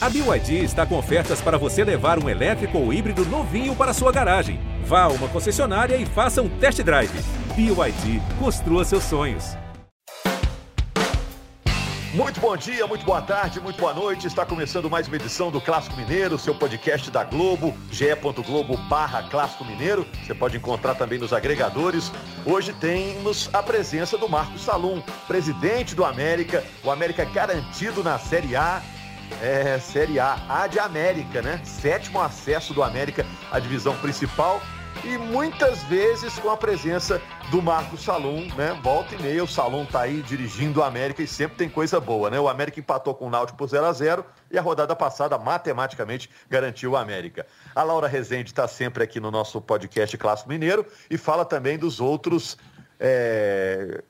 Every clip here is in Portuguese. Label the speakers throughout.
Speaker 1: A BYD está com ofertas para você levar um elétrico ou híbrido novinho para sua garagem. Vá a uma concessionária e faça um test drive. BYD, construa seus sonhos.
Speaker 2: Muito bom dia, muito boa tarde, muito boa noite. Está começando mais uma edição do Clássico Mineiro, seu podcast da Globo, ge.globo barra Clássico Mineiro. Você pode encontrar também nos agregadores. Hoje temos a presença do Marcos Salum, presidente do América, o América garantido na Série A. É, Série A, A de América, né? Sétimo acesso do América à divisão principal e muitas vezes com a presença do Marcos Salum, né? Volta e meia, o Salum tá aí dirigindo o América e sempre tem coisa boa, né? O América empatou com o Náutico por 0 a 0 e a rodada passada matematicamente garantiu o América. A Laura Rezende está sempre aqui no nosso podcast Clássico Mineiro e fala também dos outros é,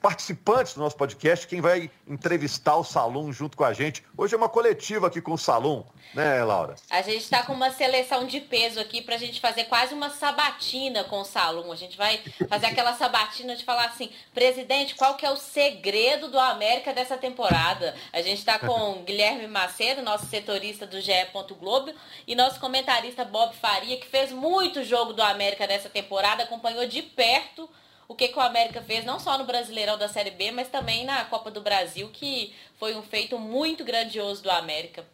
Speaker 2: participantes do nosso podcast, quem vai entrevistar o Salum junto com a gente. Hoje é uma coletiva aqui com o Salum, né, Laura?
Speaker 3: A gente está com uma seleção de peso aqui para a gente fazer quase uma sabatina com o Salum. A gente vai fazer aquela sabatina de falar assim, presidente, qual que é o segredo do América dessa temporada? A gente está com Guilherme Macedo, nosso setorista do GE. Globo, e nosso comentarista Bob Faria, que fez muito jogo do América dessa temporada, acompanhou de perto o que, que o América fez, não só no Brasileirão da Série B, mas também na Copa do Brasil, que foi um feito muito grandioso do América.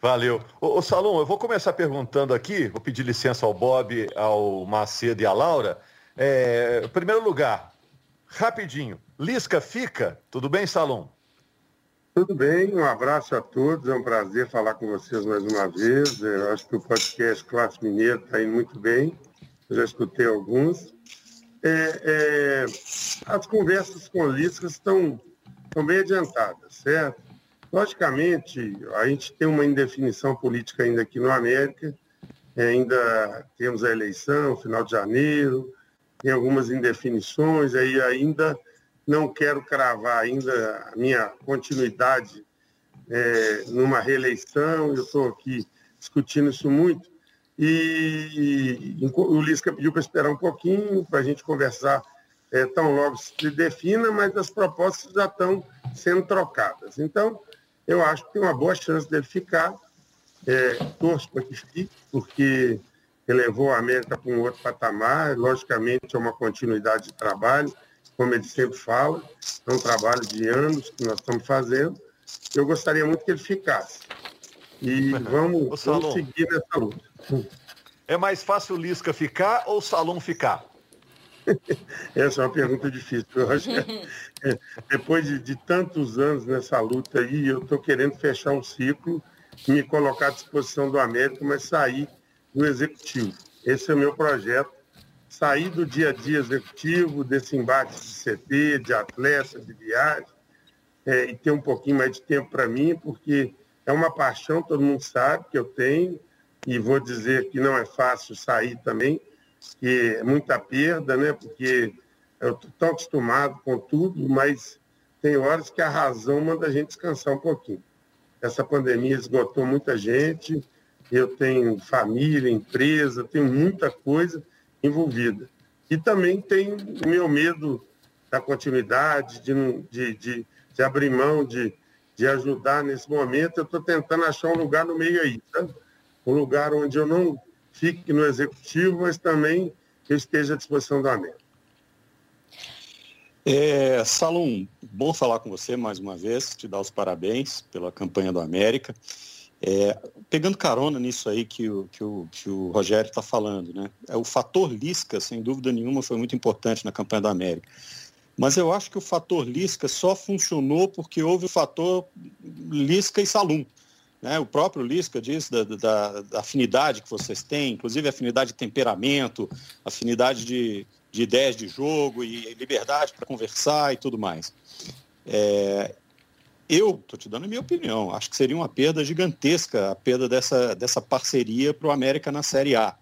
Speaker 2: Valeu. Ô, ô Salom, eu vou começar perguntando aqui, vou pedir licença ao Bob, ao Macedo e à Laura. É, em primeiro lugar, rapidinho, Lisca fica? Tudo bem, Salom?
Speaker 4: Tudo bem, um abraço a todos, é um prazer falar com vocês mais uma vez. Eu acho que o podcast Classe Mineiro está indo muito bem, eu já escutei alguns é, é, as conversas com Liscas estão, estão bem adiantadas, certo? Logicamente, a gente tem uma indefinição política ainda aqui no América, ainda temos a eleição, final de janeiro, tem algumas indefinições, aí ainda não quero cravar ainda a minha continuidade é, numa reeleição, eu estou aqui discutindo isso muito, e, e o Lisca pediu para esperar um pouquinho, para a gente conversar é, tão logo se defina, mas as propostas já estão sendo trocadas. Então, eu acho que tem uma boa chance dele ficar. É, torço para que fique, porque ele levou a América para um outro patamar. Logicamente, é uma continuidade de trabalho, como ele sempre fala, é um trabalho de anos que nós estamos fazendo. Eu gostaria muito que ele ficasse. E vamos, vamos seguir nessa luta.
Speaker 2: É mais fácil o Lisca ficar ou o Salom ficar?
Speaker 4: Essa é uma pergunta difícil. Eu acho que é, depois de, de, tantos anos nessa luta aí, eu estou querendo fechar um ciclo, me colocar à disposição do América, mas sair do executivo. Esse é o meu projeto. Sair do dia a dia executivo, desse embate de CT, de atleta, de viagem, é, e ter um pouquinho mais de tempo para mim, porque é uma paixão, todo mundo sabe que eu tenho, e vou dizer que não é fácil sair também, que é muita perda, né? Porque eu estou tão acostumado com tudo, mas tem horas que a razão manda a gente descansar um pouquinho. Essa pandemia esgotou muita gente, eu tenho família, empresa, tenho muita coisa envolvida. E também tem o meu medo da continuidade, de, de, de, de abrir mão, de, de ajudar nesse momento. Eu estou tentando achar um lugar no meio aí, sabe? Um lugar onde eu não fique no executivo, mas também eu esteja à disposição da América.
Speaker 5: É, Salom, bom falar com você mais uma vez, te dar os parabéns pela campanha do América. É, pegando carona nisso aí que o, que o, que o Rogério está falando, né? É, o fator Lisca, sem dúvida nenhuma, foi muito importante na campanha do América. Mas eu acho que o fator Lisca só funcionou porque houve o fator Lisca e Salum. Né? O próprio Lisca diz da, da, da, afinidade que vocês têm, inclusive afinidade de temperamento, afinidade de, de ideias de jogo e liberdade para conversar e tudo mais. É, eu estou te dando a minha opinião. Acho que seria uma perda gigantesca a perda dessa, dessa parceria para o América na Série A.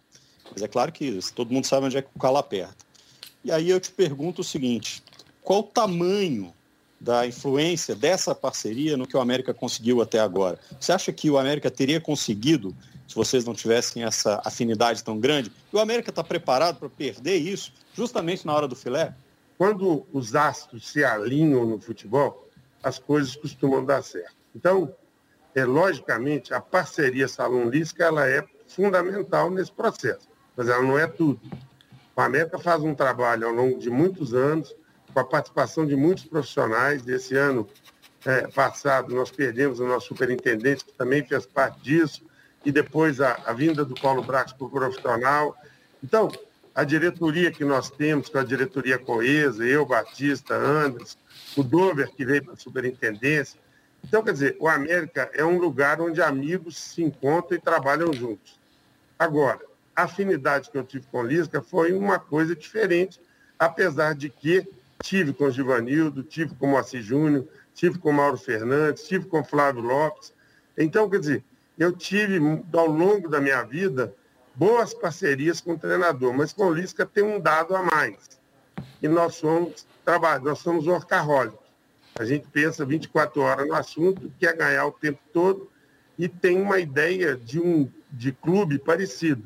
Speaker 5: Mas é claro que todo mundo sabe onde é que o calo aperta. E aí eu te pergunto o seguinte: qual o tamanho da influência dessa parceria no que o América conseguiu até agora. Você acha que o América teria conseguido se vocês não tivessem essa afinidade tão grande? E o América está preparado para perder isso justamente na hora do filé?
Speaker 4: Quando os astros se alinham no futebol, as coisas costumam dar certo. Então, é, logicamente, a parceria Salão-Lisca ela é fundamental nesse processo, mas ela não é tudo. A América faz um trabalho ao longo de muitos anos, com a participação de muitos profissionais. Esse ano é, passado, nós perdemos o nosso superintendente, que também fez parte disso, e depois a, a vinda do Paulo Brax para o profissional. Então, a diretoria que nós temos, com a diretoria coesa, eu, Batista, Anderson, o Dover, que veio para a superintendência. Então, quer dizer, o América é um lugar onde amigos se encontram e trabalham juntos. Agora, a afinidade que eu tive com o Lisca foi uma coisa diferente, apesar de que tive com o Givanildo, tive com o Moacir Júnior, tive com o Mauro Fernandes, tive com o Flávio Lopes. Então, quer dizer, eu tive, ao longo da minha vida, boas parcerias com o treinador, mas com o Lisca tem um dado a mais. E nós somos trabalho, nós somos workaholics. A gente pensa 24 horas no assunto, quer ganhar o tempo todo e tem uma ideia de um de clube parecido.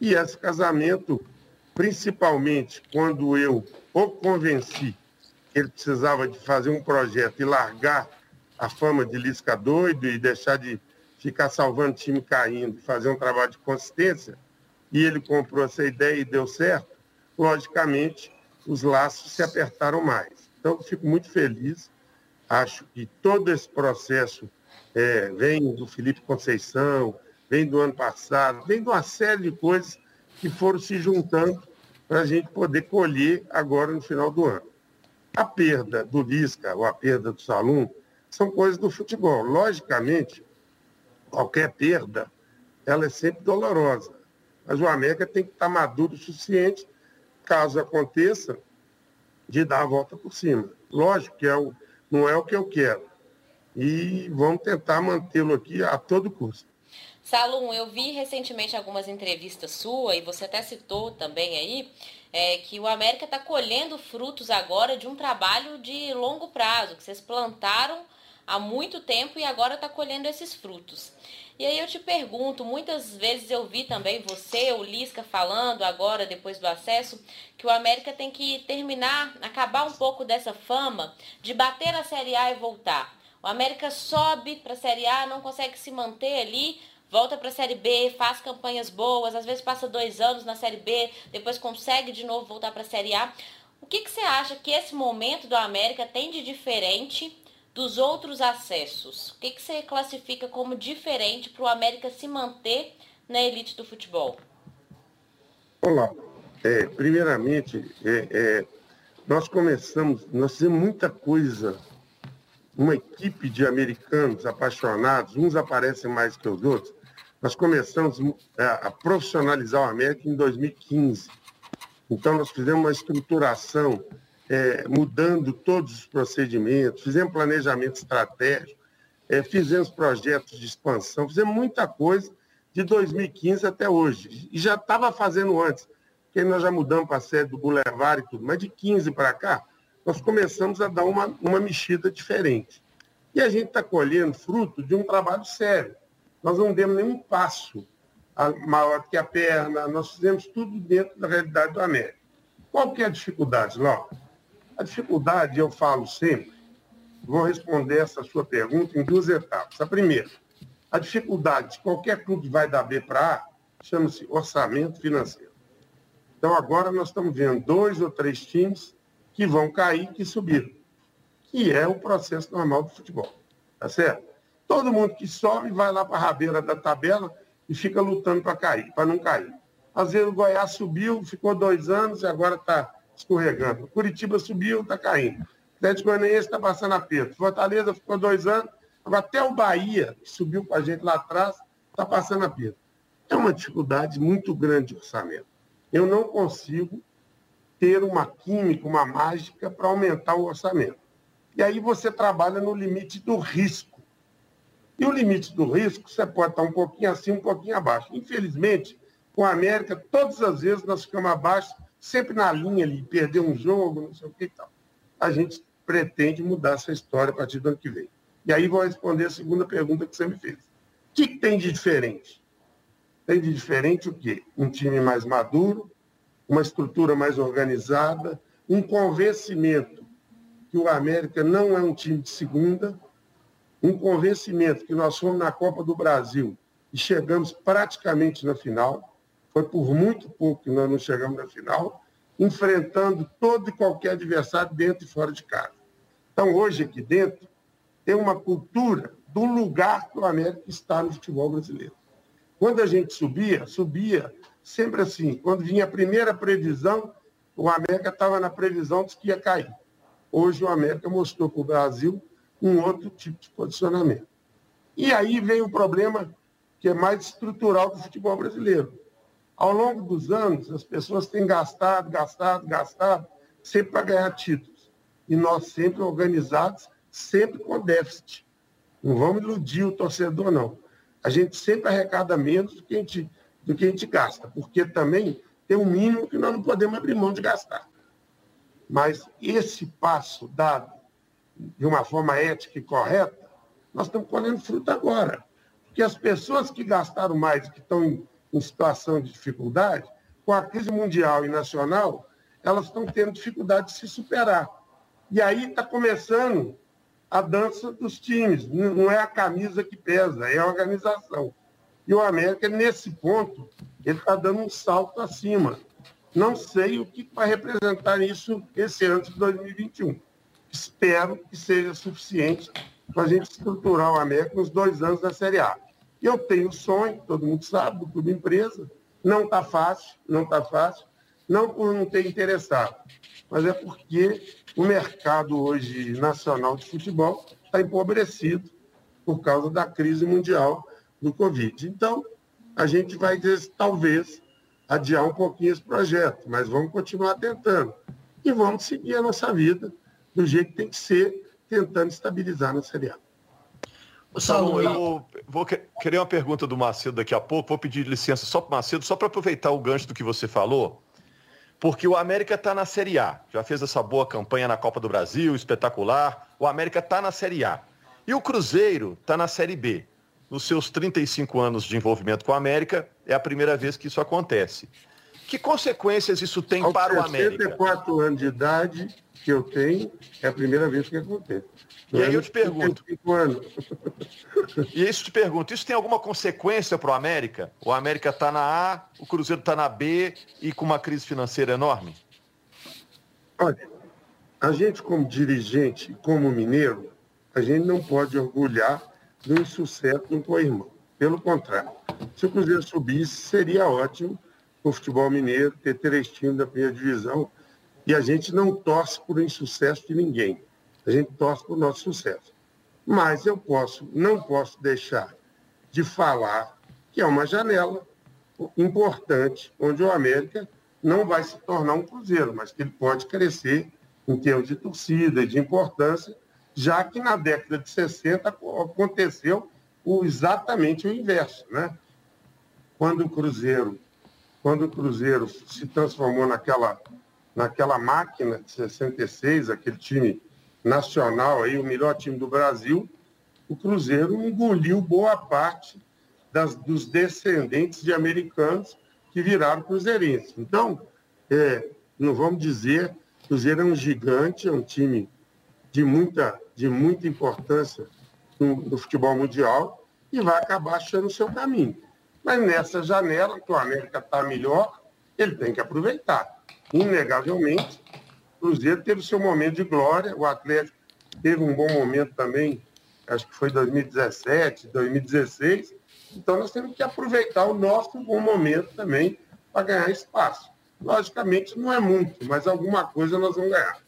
Speaker 4: E esse casamento, principalmente quando eu o convenci que ele precisava de fazer um projeto e largar a fama de Lisca doido e deixar de ficar salvando time caindo fazer um trabalho de consistência, e ele comprou essa ideia e deu certo, logicamente os laços se apertaram mais. Então, fico muito feliz. Acho que todo esse processo é, vem do Felipe Conceição, vem do ano passado, vem de uma série de coisas que foram se juntando para a gente poder colher agora no final do ano. A perda do Lisca ou a perda do Salum são coisas do futebol. Logicamente, qualquer perda, ela é sempre dolorosa. Mas o América tem que estar maduro o suficiente, caso aconteça, de dar a volta por cima. Lógico que é o, não é o que eu quero. E vamos tentar mantê-lo aqui a todo custo.
Speaker 3: Salum, eu vi recentemente algumas entrevistas sua, e você até citou também aí, é, que o América está colhendo frutos agora de um trabalho de longo prazo, que vocês plantaram há muito tempo e agora está colhendo esses frutos. E aí eu te pergunto, muitas vezes eu vi também você, o Lisca, falando agora, depois do acesso, que o América tem que terminar, acabar um pouco dessa fama de bater a Série A e voltar. O América sobe para a Série A, não consegue se manter ali, volta para a Série B, faz campanhas boas, às vezes passa dois anos na Série B, depois consegue de novo voltar para a Série A. O que, que você acha que esse momento do América tem de diferente dos outros acessos? O que, que você classifica como diferente para o América se manter na elite do futebol?
Speaker 4: Olá. É, primeiramente, é, é, nós começamos, nós fizemos muita coisa, uma equipe de americanos apaixonados, uns aparecem mais que os outros. Nós começamos é, a profissionalizar o América em 2015. Então, nós fizemos uma estruturação é, mudando todos os procedimentos, fizemos planejamento estratégico, é, fizemos projetos de expansão, fizemos muita coisa de 2015 até hoje. E já estava fazendo antes, porque nós já mudamos para a sede do Boulevard e tudo, mas de 15 para cá, nós começamos a dar uma, uma mexida diferente. E a gente está colhendo fruto de um trabalho sério. Nós não demos nenhum passo maior que a perna, nós fizemos tudo dentro da realidade do América. Qual que é a dificuldade, Laura? A dificuldade, eu falo sempre, vou responder essa sua pergunta em duas etapas. A primeira, a dificuldade de qualquer clube que vai da B para A chama-se orçamento financeiro. Então, agora nós estamos vendo dois ou três times que vão cair, que subiram. Que é o processo normal do futebol. Tá certo? Todo mundo que sobe vai lá para a rabeira da tabela e fica lutando para cair, para não cair. Às vezes o Goiás subiu, ficou dois anos e agora está escorregando. Curitiba subiu, está caindo. Atlético Goianiense está passando aperto. Fortaleza ficou dois anos. Agora, até o Bahia, que subiu com a gente lá atrás, está passando aperto. É uma dificuldade muito grande de orçamento. Eu não consigo ter uma química, uma mágica para aumentar o orçamento. E aí você trabalha no limite do risco. E o limite do risco, você pode estar um pouquinho acima, um pouquinho abaixo. Infelizmente, com a América, todas as vezes nós ficamos abaixo sempre na linha ali, perder um jogo, não sei o que e tal. A gente pretende mudar essa história a partir do ano que vem. E aí vou responder a segunda pergunta que você me fez. O que, que tem de diferente? Tem de diferente o quê? Um time mais maduro, uma estrutura mais organizada, um convencimento que o América não é um time de segunda, um convencimento que nós fomos na Copa do Brasil e chegamos praticamente na final. Foi por muito pouco que nós não chegamos na final, enfrentando todo e qualquer adversário dentro e fora de casa. Então, hoje aqui dentro, tem uma cultura do lugar que o América está no futebol brasileiro. Quando a gente subia, subia sempre assim. Quando vinha a primeira previsão, o América estava na previsão de que ia cair. Hoje o América mostrou para o Brasil um outro tipo de posicionamento. E aí vem o problema que é mais estrutural do futebol brasileiro. Ao longo dos anos, as pessoas têm gastado, gastado, gastado, sempre para ganhar títulos. E nós sempre organizados, sempre com déficit. Não vamos iludir o torcedor, não. A gente sempre arrecada menos do que a gente, do que a gente gasta, porque também tem um mínimo que nós não podemos abrir mão de gastar. Mas esse passo dado de uma forma ética e correta, nós estamos colhendo fruta agora. Porque as pessoas que gastaram mais, que estão em, em situação de dificuldade, com a crise mundial e nacional, elas estão tendo dificuldade de se superar. E aí está começando a dança dos times. Não é a camisa que pesa, é a organização. E o América, nesse ponto, ele está dando um salto acima. Não sei o que vai representar isso esse ano de 2021 espero que seja suficiente para a gente estruturar o América nos dois anos da Série A. Eu tenho sonho, todo mundo sabe, do clube empresa. Não está fácil, não está fácil. Não por não ter interessado, mas é porque o mercado hoje nacional de futebol está empobrecido por causa da crise mundial do Covid. Então, a gente vai, talvez, adiar um pouquinho esse projeto, mas vamos continuar tentando. E vamos seguir a nossa vida do jeito que tem que ser, tentando estabilizar na Série A.
Speaker 2: Saulo, eu vou, vou, querer uma pergunta do Macedo daqui a pouco. Vou pedir licença só para o Macedo, só para aproveitar o gancho do que você falou, porque o América está na Série A. Já fez essa boa campanha na Copa do Brasil, espetacular. O América está na Série A. E o Cruzeiro está na Série B. Nos seus 35 anos de envolvimento com a América, é a primeira vez que isso acontece. Que consequências isso tem Aos para o América?
Speaker 4: 64 anos de idade, que eu tenho, é a primeira vez que acontece.
Speaker 2: E aí eu te pergunto. E isso te pergunto, isso tem alguma consequência para o América? O América está na A, o Cruzeiro está na B e com uma crise financeira enorme?
Speaker 4: Olha, a gente como dirigente, como mineiro, a gente não pode orgulhar do insucesso do co-irmão. Pelo contrário, se o Cruzeiro subisse, seria ótimo o futebol mineiro ter três times da primeira divisão e a gente não torce por insucesso de ninguém. A gente torce por nosso sucesso. Mas eu posso, não posso deixar de falar que é uma janela importante onde o América não vai se tornar um cruzeiro, mas que ele pode crescer em termos de torcida e de importância, já que na década de 60 aconteceu exatamente o inverso, né? Quando o Cruzeiro, quando o Cruzeiro se transformou naquela naquela máquina de 66, aquele time nacional, aí, o melhor time do Brasil, o Cruzeiro engoliu boa parte das, dos descendentes de americanos que viraram cruzeirenses. Então, é, não vamos dizer, o Cruzeiro é um gigante, é um time de muita, de muita importância no, no futebol mundial e vai acabar achando o seu caminho. Mas nessa janela, que o América está melhor, ele tem que aproveitar inegavelmente. O Cruzeiro teve seu momento de glória, o Atlético teve um bom momento também, acho que foi 2017, 2016. Então nós temos que aproveitar o nosso bom momento também para ganhar espaço. Logicamente não é muito, mas alguma coisa nós vamos ganhar.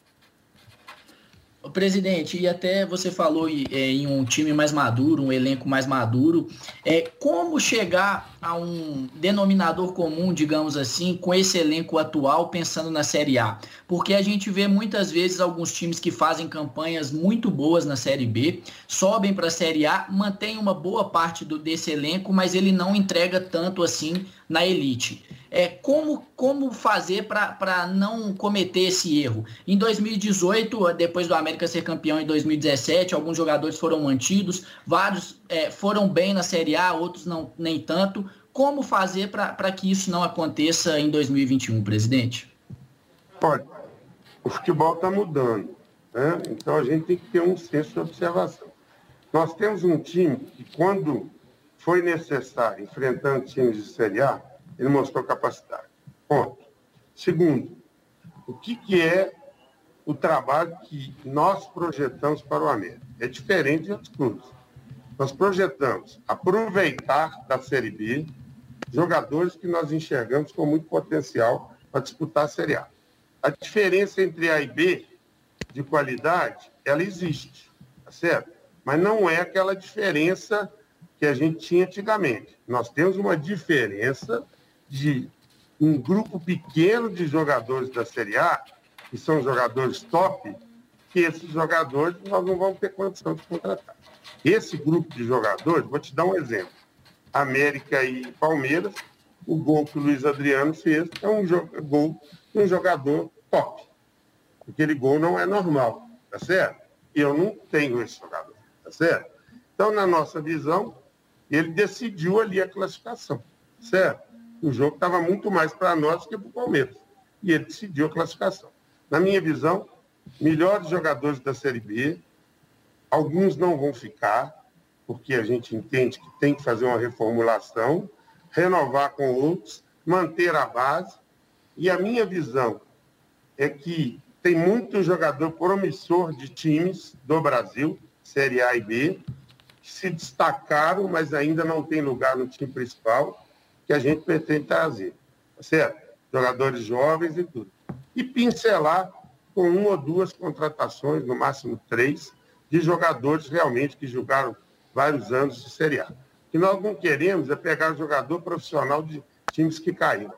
Speaker 6: O presidente, e até você falou em, é, em um time mais maduro, um elenco mais maduro, é como chegar a um denominador comum, digamos assim, com esse elenco atual, pensando na Série A? Porque a gente vê muitas vezes alguns times que fazem campanhas muito boas na Série B, sobem para a Série A, mantém uma boa parte do, desse elenco, mas ele não entrega tanto assim na elite é, como, como fazer para não cometer esse erro. Em 2018, depois do América ser campeão em 2017, alguns jogadores foram mantidos, vários é, foram bem na Série A, outros não nem tanto. Como fazer para que isso não aconteça em 2021, presidente?
Speaker 4: Olha, o futebol está mudando, né? então a gente tem que ter um senso de observação. Nós temos um time que, quando foi necessário, enfrentando times de Série A, ele mostrou capacidade. Ponto. Segundo, o que, que é o trabalho que nós projetamos para o América? É diferente de outros clubes. Nós projetamos aproveitar da Série B jogadores que nós enxergamos com muito potencial para disputar a Série A. A diferença entre A e B de qualidade, ela existe, tá certo? Mas não é aquela diferença que a gente tinha antigamente. Nós temos uma diferença de um grupo pequeno de jogadores da Série A, que são jogadores top, que esses jogadores nós não vamos ter condição de contratar. Esse grupo de jogadores, vou te dar um exemplo. América e Palmeiras, o gol que o Luiz Adriano fez é um gol de um jogador top. Aquele gol não é normal, tá certo? Eu não tenho esse jogador, tá certo? Então, na nossa visão, ele decidiu ali a classificação, certo? O jogo estava muito mais para nós que para o Palmeiras. E ele decidiu a classificação. Na minha visão, melhores jogadores da Série B, alguns não vão ficar, porque a gente entende que tem que fazer uma reformulação, renovar com outros, manter a base. E a minha visão é que tem muito jogador promissor de times do Brasil, Série A e B, que se destacaram, mas ainda não tem lugar no time principal, que a gente pretende trazer. Tá certo? Jogadores jovens e tudo. E pincelar com uma ou duas contratações, no máximo três, de jogadores realmente que jogaram vários anos de Série A. O que nós não queremos é pegar jogador profissional de times que caíram.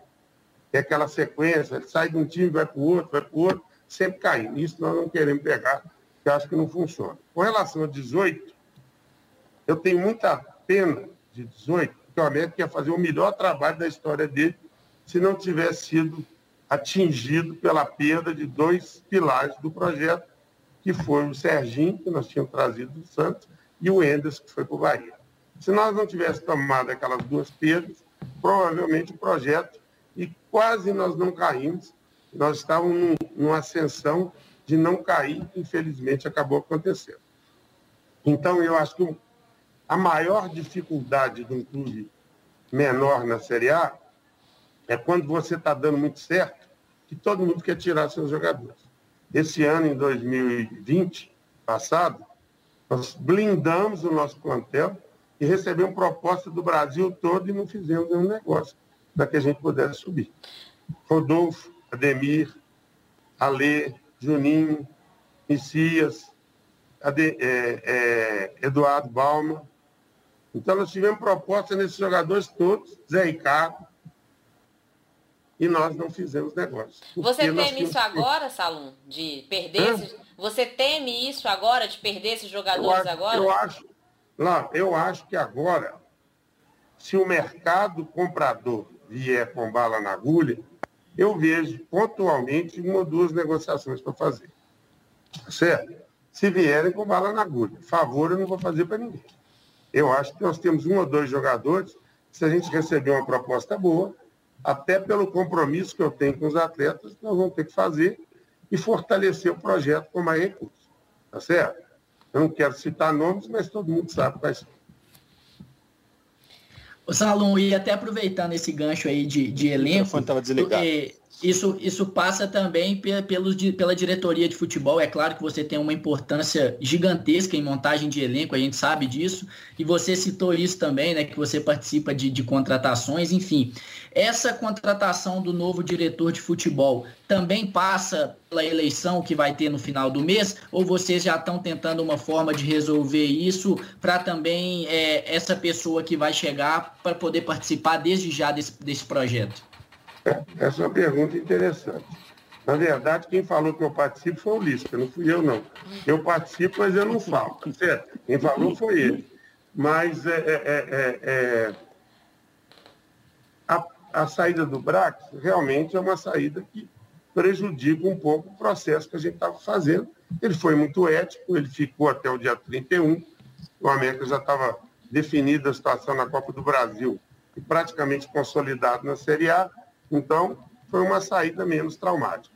Speaker 4: É aquela sequência, ele sai de um time, vai para o outro, vai para o outro, sempre caindo. Isso nós não queremos pegar, porque acho que não funciona. Com relação a 18, eu tenho muita pena de 18, porque o América ia fazer o melhor trabalho da história dele se não tivesse sido atingido pela perda de dois pilares do projeto, que foi o Serginho, que nós tínhamos trazido do Santos, e o Enders, que foi para o Bahia. Se nós não tivéssemos tomado aquelas duas perdas, provavelmente o projeto, e quase nós não caímos, nós estávamos num, numa ascensão de não cair, infelizmente acabou acontecendo. Então, eu acho que a maior dificuldade de um clube menor na Série A é quando você está dando muito certo, que todo mundo quer tirar seus jogadores. Esse ano, em 2020, passado, nós blindamos o nosso plantel e recebemos proposta do Brasil todo e não fizemos nenhum negócio para que a gente pudesse subir. Rodolfo, Ademir, Alê, Juninho, Messias, Ade, é, é, Eduardo Balma. Então, nós tivemos proposta nesses jogadores todos, Zé Ricardo, e nós não fizemos negócio.
Speaker 3: Você teme isso agora, Salum, de perder esses... Você teme isso agora, de perder esses jogadores
Speaker 4: eu acho,
Speaker 3: agora?
Speaker 4: Eu acho, lá, eu acho que agora, se o mercado comprador vier com bala na agulha, eu vejo pontualmente uma ou duas negociações para fazer. Tá certo? Se vierem com bala na agulha. Favor eu não vou fazer para ninguém. Eu acho que nós temos um ou dois jogadores, se a gente receber uma proposta boa, até pelo compromisso que eu tenho com os atletas, nós vamos ter que fazer e fortalecer o projeto com mais recursos. Tá certo? Eu não quero citar nomes, mas todo mundo sabe quais são.
Speaker 6: O Salom, e até aproveitando esse gancho aí de, de elenco, é, isso, isso passa também pelos, pela diretoria de futebol. É claro que você tem uma importância gigantesca em montagem de elenco, a gente sabe disso, e você citou isso também, né? Que você participa de, de contratações, enfim. Essa contratação do novo diretor de futebol também passa pela eleição que vai ter no final do mês, ou vocês já estão tentando uma forma de resolver isso para também é, essa pessoa que vai chegar para poder participar desde já desse, desse projeto?
Speaker 4: Essa é uma pergunta interessante. Na verdade, quem falou que eu participo foi o Lisca, não fui eu, não. Eu participo, mas eu não falo, tá certo? Quem falou foi ele. Mas é, é, é, é a, a, saída do Brax realmente é uma saída que prejudica um pouco o processo que a gente estava fazendo. Ele foi muito ético, ele ficou até o dia 31. O América já estava definida a situação na Copa do Brasil e praticamente consolidado na Série A então, foi uma saída menos traumática.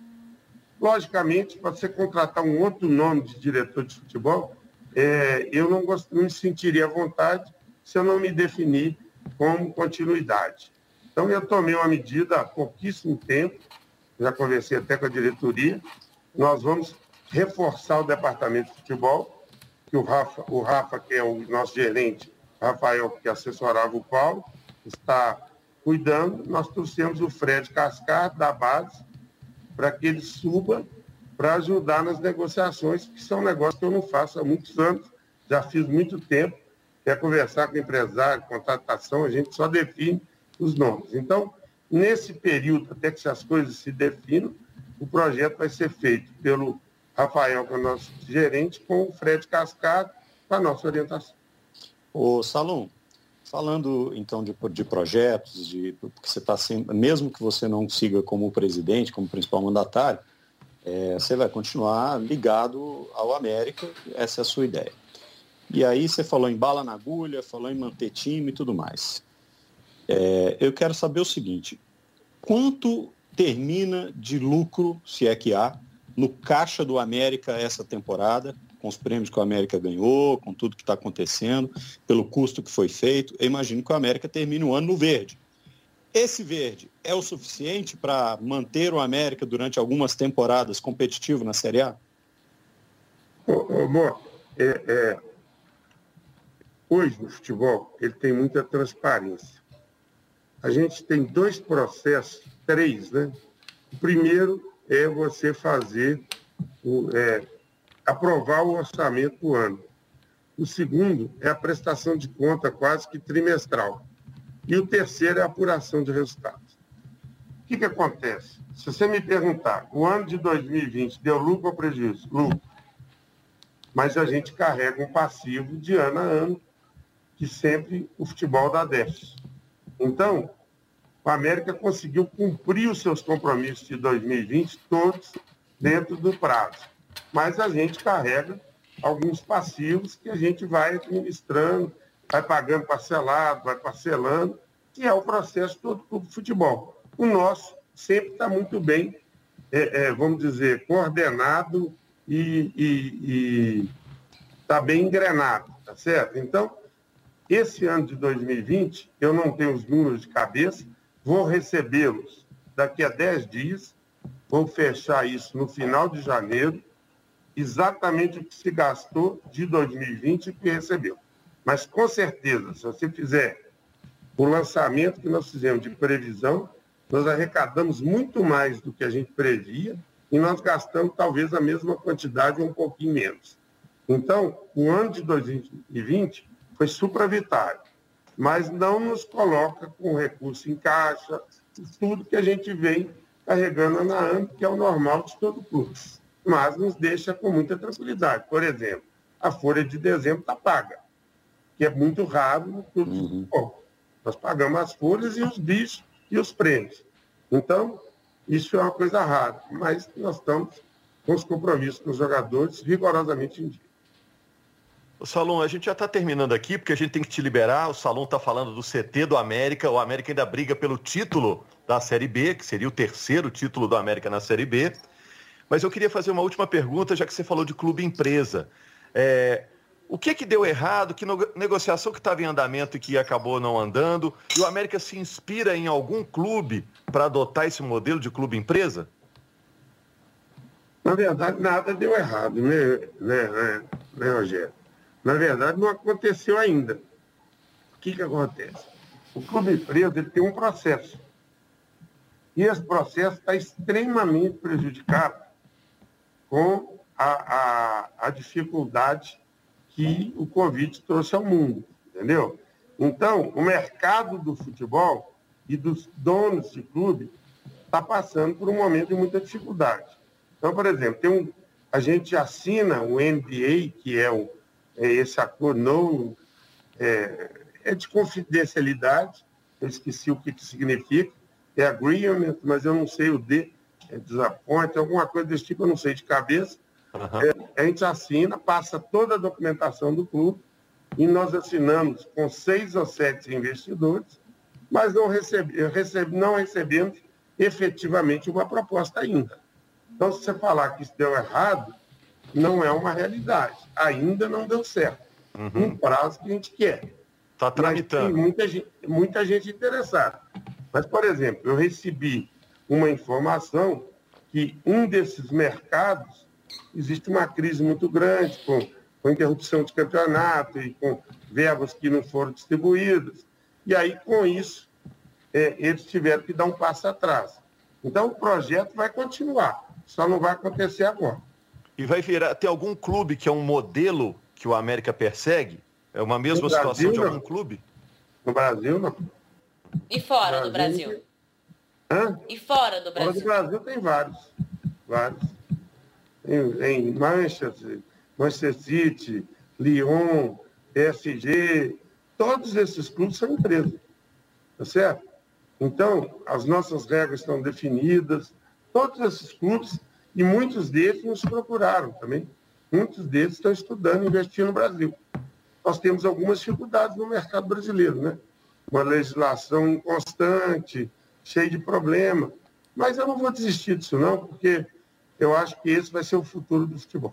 Speaker 4: Logicamente, para você contratar um outro nome de diretor de futebol, é, eu não, gost, não me sentiria à vontade se eu não me definir como continuidade. Então, eu tomei uma medida há pouquíssimo tempo, já conversei até com a diretoria, nós vamos reforçar o departamento de futebol, que o Rafa, o Rafa que é o nosso gerente, Rafael, que assessorava o Paulo, está cuidando. Nós trouxemos o Fred Cascar, da base, para que ele suba para ajudar nas negociações, que são negócios que eu não faço há muitos anos, já fiz muito tempo, é conversar com empresário, contratação, a gente só define os nomes. Então, nesse período, até que as coisas se definam, o projeto vai ser feito pelo Rafael, que é o nosso gerente, com o Fred Cascado, com a nossa orientação.
Speaker 5: Ô, Salom, falando então de, de projetos, de, porque você está mesmo que você não siga como presidente, como principal mandatário, é, você vai continuar ligado ao América, essa é a sua ideia. E aí você falou em bala na agulha, falou em manter time e tudo mais. É, eu quero saber o seguinte, quanto termina de lucro, se é que há, no caixa do América essa temporada, com os prêmios que o América ganhou, com tudo que está acontecendo, pelo custo que foi feito. Eu imagino que o América termine o ano no verde. Esse verde é o suficiente para manter o América durante algumas temporadas competitivo na Série A?
Speaker 4: Bom, é, é, hoje no futebol ele tem muita transparência. A gente tem dois processos, três, né? O primeiro é você fazer, o, é, aprovar o orçamento do ano. O segundo é a prestação de conta quase que trimestral. E o terceiro é a apuração de resultados. O que, que acontece? Se você me perguntar, o ano de 2020 deu lucro ou prejuízo? Lucro. Mas a gente carrega um passivo de ano a ano, que sempre o futebol dá déficit. Então, o América conseguiu cumprir os seus compromissos de 2020 todos dentro do prazo. Mas a gente carrega alguns passivos que a gente vai administrando, vai pagando parcelado, vai parcelando, que é o processo todo do futebol. O nosso sempre está muito bem, é, é, vamos dizer, coordenado e está bem engrenado, tá certo? Então, esse ano de 2020, eu não tenho os números de cabeça, Vou recebê-los daqui a 10 dias, vou fechar isso no final de janeiro, exatamente o que se gastou de 2020 e que recebeu. Mas com certeza, se você fizer o lançamento que nós fizemos de previsão, nós arrecadamos muito mais do que a gente previa e nós gastamos talvez a mesma quantidade ou um pouquinho menos. Então, o ano de 2020 foi supravitário mas não nos coloca com recurso em caixa, tudo que a gente vem carregando na ano, que é o normal de todo clube. Mas nos deixa com muita tranquilidade. Por exemplo, a folha de dezembro está paga, que é muito raro no clube uhum. de futebol. Nós pagamos as folhas e os bichos e os prêmios. Então, isso é uma coisa rara, mas nós estamos com os compromissos com os jogadores rigorosamente em dia.
Speaker 2: O Salom, a gente já está terminando aqui, porque a gente tem que te liberar. O Salom está falando do CT do América. O América ainda briga pelo título da Série B, que seria o terceiro título do América na Série B. Mas eu queria fazer uma última pergunta, já que você falou de clube empresa. É, o que que deu errado? Que negociação que estava em andamento e que acabou não andando? E o América se inspira em algum clube para adotar esse modelo de clube empresa?
Speaker 4: Na verdade, nada deu errado, né, né, né, né Rogério? Na verdade, não aconteceu ainda. O que, que acontece? O clube preso ele tem um processo. E esse processo está extremamente prejudicado com a, a, a dificuldade que o Covid trouxe ao mundo, entendeu? Então, o mercado do futebol e dos donos de clube está passando por um momento de muita dificuldade. Então, por exemplo, tem um, a gente assina o NBA, que é o é, esse acordo não é, é, de confidencialidade, eu esqueci o que, que significa, é agreement, mas eu não sei o D, desappoint, alguma coisa desse tipo, eu não sei de cabeça. Uhum. É, a gente assina, passa toda a documentação do clube e nós assinamos com seis ou sete investidores, mas não, recebe, recebe, não recebemos efetivamente uma proposta ainda. Então, se você falar que isso deu errado, não é uma realidade. Ainda não deu certo. Uhum. Um prazo que a gente quer.
Speaker 2: Está tramitando.
Speaker 4: Mas tem muita gente, muita gente interessada. Mas, por exemplo, eu recebi uma informação que um desses mercados existe uma crise muito grande, com, com interrupção de campeonato e com verbas que não foram distribuídas. E aí, com isso, é, eles tiveram que dar um passo atrás. Então, o projeto vai continuar, só não vai acontecer agora.
Speaker 2: E vai virar, tem algum clube que é um modelo que o América persegue? É uma mesma no situação Brasil, de algum não. clube?
Speaker 4: No Brasil, não.
Speaker 3: E fora do Brasil?
Speaker 4: Hã?
Speaker 3: E fora do Brasil?
Speaker 4: Fora do Brasil tem vários. Vários. Em, em Manchester, Manchester City, Lyon, PSG, todos esses clubes são empresas. Tá certo? Então, as nossas regras estão definidas, todos esses clubes, e muitos deles nos procuraram também. Muitos deles estão estudando investir no Brasil. Nós temos algumas dificuldades no mercado brasileiro, né? Uma legislação inconstante, cheia de problema. Mas eu não vou desistir disso, não, porque eu acho que esse vai ser o futuro do futebol.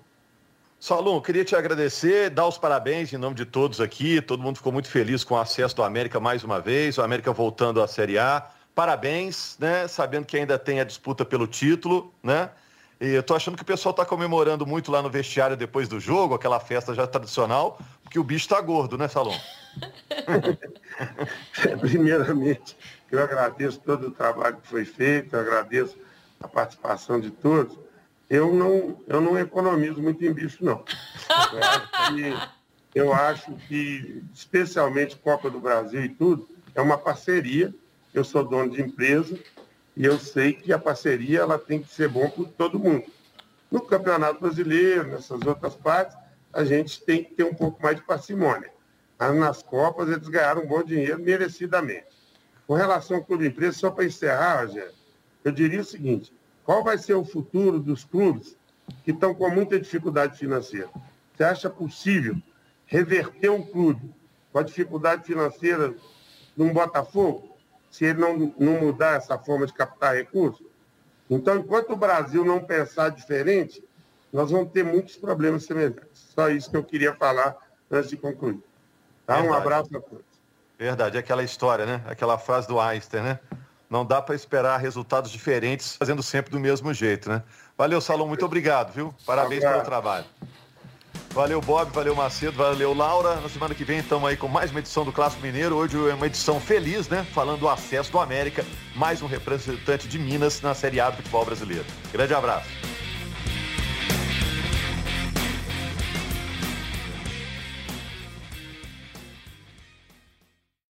Speaker 2: Salom, queria te agradecer, dar os parabéns em nome de todos aqui. Todo mundo ficou muito feliz com o acesso do América mais uma vez, o América voltando à Série A. Parabéns, né? Sabendo que ainda tem a disputa pelo título, né? E eu tô achando que o pessoal está comemorando muito lá no vestiário depois do jogo, aquela festa já tradicional, porque o bicho está gordo, né, Salom?
Speaker 4: Primeiramente, eu agradeço todo o trabalho que foi feito, eu agradeço a participação de todos eu não, eu não economizo muito em bicho, não. Eu acho, que, eu acho que, especialmente Copa do Brasil e tudo, é uma parceria. Eu sou dono de empresa e eu sei que a parceria ela tem que ser bom para todo mundo. No Campeonato Brasileiro, nessas outras partes, a gente tem que ter um pouco mais de parcimônia. Nas Copas eles ganharam um bom dinheiro merecidamente. Com relação ao clube empresa, só para encerrar, Rogério, eu diria o seguinte, qual vai ser o futuro dos clubes que estão com muita dificuldade financeira? Você acha possível reverter um clube com a dificuldade financeira num Botafogo, se ele não, não mudar essa forma de captar recursos? Então, enquanto o Brasil não pensar diferente, nós vamos ter muitos problemas semelhantes. Só isso que eu queria falar antes de concluir. Tá? Um abraço a todos.
Speaker 2: Verdade, é aquela história, né? Aquela frase do Einstein, né? Não dá para esperar resultados diferentes fazendo sempre do mesmo jeito, né? Valeu, Salom, muito obrigado, viu? Parabéns pelo trabalho. Valeu, Bob, valeu, Macedo, valeu, Laura. Na semana que vem estamos aí com mais uma edição do Clássico Mineiro. Hoje é uma edição feliz, né? Falando do acesso do América, mais um representante de Minas na Série A do futebol brasileiro. Grande abraço.